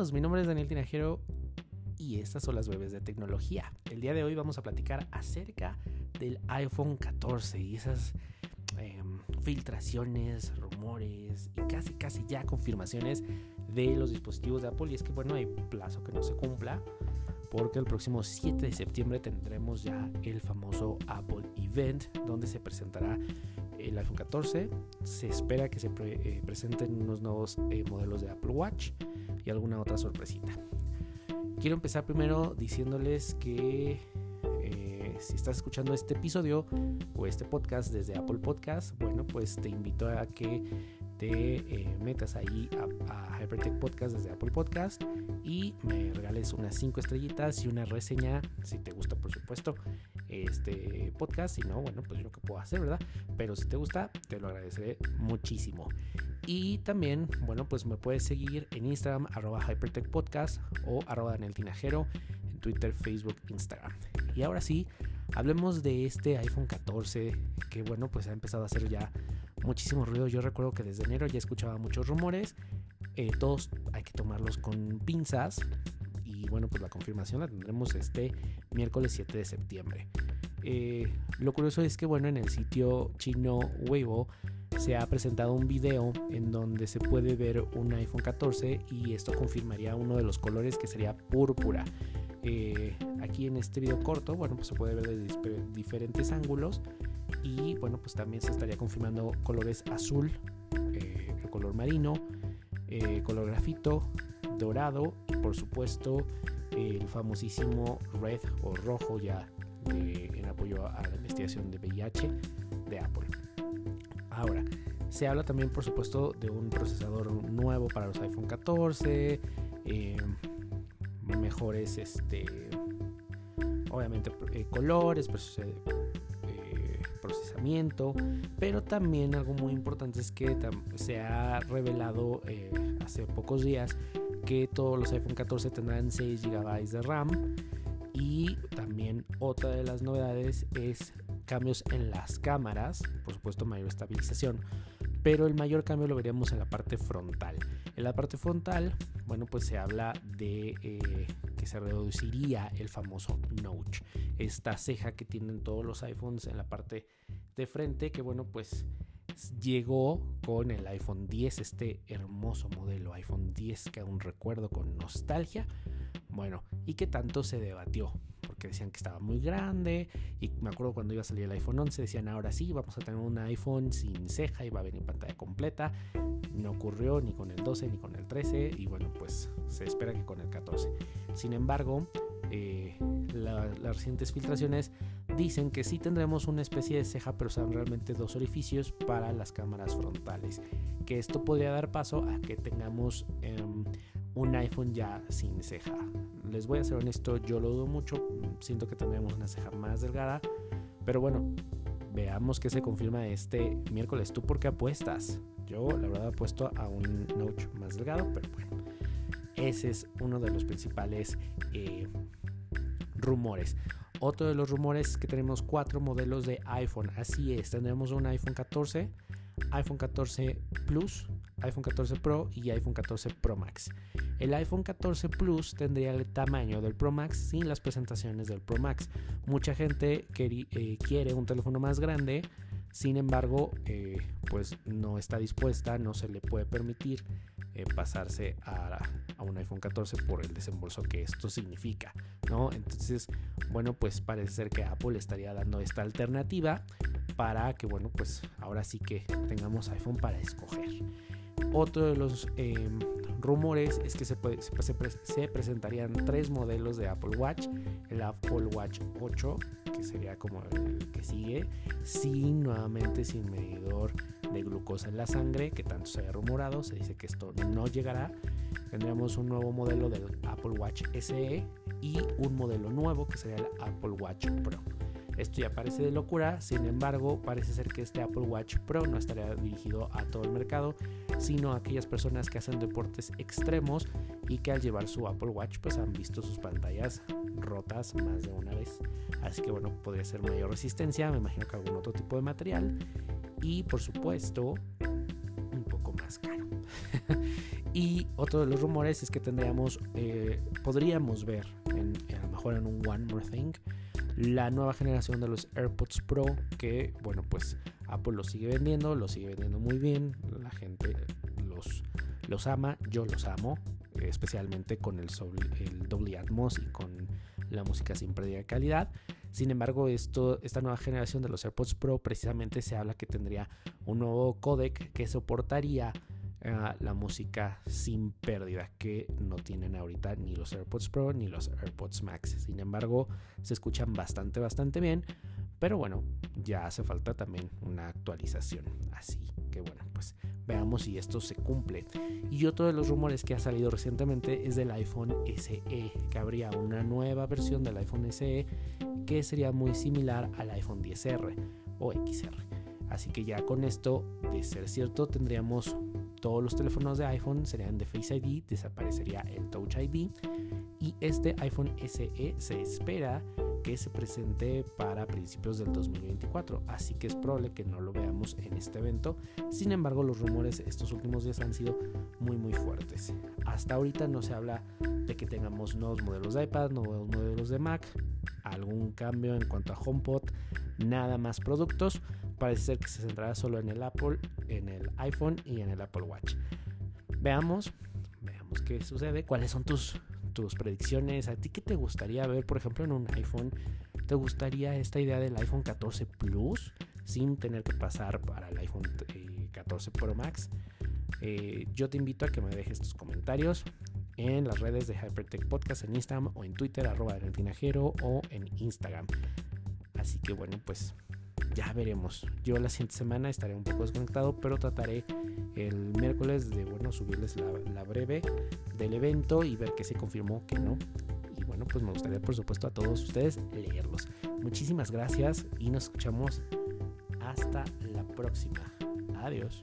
Mi nombre es Daniel Tinajero y estas son las webs de tecnología. El día de hoy vamos a platicar acerca del iPhone 14 y esas em, filtraciones, rumores y casi casi ya confirmaciones de los dispositivos de Apple y es que bueno, hay plazo que no se cumpla porque el próximo 7 de septiembre tendremos ya el famoso Apple Event donde se presentará el iPhone 14. Se espera que se eh, presenten unos nuevos eh, modelos de Apple Watch y alguna otra sorpresita. Quiero empezar primero diciéndoles que eh, si estás escuchando este episodio o este podcast desde Apple Podcast, bueno, pues te invito a que te eh, metas ahí a, Hypertech Podcast desde Apple Podcast y me regales unas 5 estrellitas y una reseña, si te gusta por supuesto, este podcast. Si no, bueno, pues yo lo que puedo hacer, ¿verdad? Pero si te gusta, te lo agradeceré muchísimo. Y también, bueno, pues me puedes seguir en Instagram, arroba Hypertech Podcast o arroba Daniel Tinajero, en Twitter, Facebook, Instagram. Y ahora sí, hablemos de este iPhone 14 que, bueno, pues ha empezado a hacer ya muchísimo ruido. Yo recuerdo que desde enero ya escuchaba muchos rumores. Eh, todos hay que tomarlos con pinzas. Y bueno, pues la confirmación la tendremos este miércoles 7 de septiembre. Eh, lo curioso es que, bueno, en el sitio chino Weibo se ha presentado un video en donde se puede ver un iPhone 14 y esto confirmaría uno de los colores que sería púrpura. Eh, aquí en este video corto, bueno, pues se puede ver de diferentes ángulos y bueno, pues también se estaría confirmando colores azul, eh, color marino, eh, color grafito, dorado y por supuesto el famosísimo red o rojo ya en apoyo a la investigación de VIH de Apple. Ahora, se habla también por supuesto de un procesador nuevo para los iPhone 14, eh, mejores este obviamente colores, pues, procesamiento, pero también algo muy importante es que se ha revelado eh, hace pocos días que todos los iPhone 14 tendrán 6 GB de RAM y también otra de las novedades es cambios en las cámaras, por supuesto mayor estabilización, pero el mayor cambio lo veríamos en la parte frontal. En la parte frontal, bueno, pues se habla de eh, que se reduciría el famoso notch, esta ceja que tienen todos los iPhones en la parte de frente, que bueno, pues llegó con el iPhone 10, este hermoso modelo iPhone 10 que aún recuerdo con nostalgia. Bueno, y que tanto se debatió, porque decían que estaba muy grande, y me acuerdo cuando iba a salir el iPhone 11, decían ahora sí, vamos a tener un iPhone sin ceja y va a venir pantalla completa. No ocurrió ni con el 12 ni con el 13, y bueno, pues se espera que con el 14. Sin embargo, eh, las recientes filtraciones dicen que sí tendremos una especie de ceja, pero son realmente dos orificios para las cámaras frontales. Que esto podría dar paso a que tengamos em, un iPhone ya sin ceja. Les voy a ser honesto, yo lo dudo mucho. Siento que tendremos una ceja más delgada. Pero bueno, veamos qué se confirma este miércoles. ¿Tú por qué apuestas? Yo la verdad apuesto a un notch más delgado, pero bueno. Ese es uno de los principales eh, rumores. Otro de los rumores es que tenemos cuatro modelos de iPhone. Así es, tendremos un iPhone 14, iPhone 14 Plus, iPhone 14 Pro y iPhone 14 Pro Max. El iPhone 14 Plus tendría el tamaño del Pro Max sin las presentaciones del Pro Max. Mucha gente eh, quiere un teléfono más grande, sin embargo, eh, pues no está dispuesta, no se le puede permitir eh, pasarse a, un iPhone 14 por el desembolso que esto significa, ¿no? Entonces, bueno, pues parece ser que Apple estaría dando esta alternativa para que, bueno, pues ahora sí que tengamos iPhone para escoger. Otro de los em, rumores es que se, se, presentarían tres modelos de Apple Watch. El Apple Watch 8, que sería como el que sigue, sin nuevamente sin medidor de glucosa en la sangre, que tanto se ha rumorado, se dice que esto no llegará. Tendríamos un nuevo modelo del Apple Watch SE y un modelo nuevo que sería el Apple Watch Pro. Esto ya parece de locura, sin embargo, parece ser que este Apple Watch Pro no estaría dirigido a todo el mercado, sino a aquellas personas que hacen deportes extremos y que al llevar su Apple Watch pues han visto sus pantallas rotas más de una vez. Así que bueno, podría ser mayor resistencia, me imagino que algún otro tipo de material y por supuesto un poco más caro. Y otro de los rumores es que tendríamos, eh, podríamos ver, en, a lo mejor en un One More Thing, la nueva generación de los AirPods Pro, que bueno, pues Apple los sigue vendiendo, los sigue vendiendo muy bien, la gente los, los ama, yo los amo, especialmente con el, Dolby Atmos y con la música sin pérdida de calidad. Sin embargo, esto, esta nueva generación de los AirPods Pro precisamente se habla que tendría un nuevo codec que soportaría eh, la música sin pérdida que no tienen ahorita ni los AirPods Pro ni los AirPods Max. Sin embargo, se escuchan bastante, bastante bien. Pero bueno, ya hace falta también una actualización. Así que bueno, pues veamos si esto se cumple. Y otro de los rumores que ha salido recientemente es del iPhone SE, que habría una nueva versión del iPhone SE que sería muy similar al iPhone 10R o XR. Así que ya con esto, de ser cierto, tendríamos todos los teléfonos de iPhone serían de Face ID, desaparecería el Touch ID y este iPhone SE se espera que se presente para principios del 2024, así que es probable que no lo veamos en este evento. Sin embargo, los rumores estos últimos días han sido muy muy fuertes. Hasta ahorita no se habla de que tengamos nuevos modelos de iPad, nuevos modelos de Mac, algún cambio en cuanto a HomePod, nada más productos. Parece ser que se centrará solo en el Apple, en el iPhone y en el Apple Watch. Veamos, veamos qué sucede. ¿Cuáles son tus tus predicciones. ¿A ti qué te gustaría ver, por ejemplo, en un iPhone? ¿Te gustaría esta idea del iPhone 14 Plus sin tener que pasar para el iPhone 14 eh, Pro Max? Eh, yo te invito a que me dejes tus comentarios en las redes de Hypertech Podcast en Instagram o en Twitter, arroba Tinajero o en Instagram. Así que bueno, pues ya veremos. Yo la siguiente semana estaré un poco desconectado, pero trataré el miércoles de bueno subirles la, breve del evento y ver que se confirmó que no. Y bueno, pues me gustaría por supuesto a todos ustedes leerlos. Muchísimas gracias y nos escuchamos hasta la próxima. Adiós.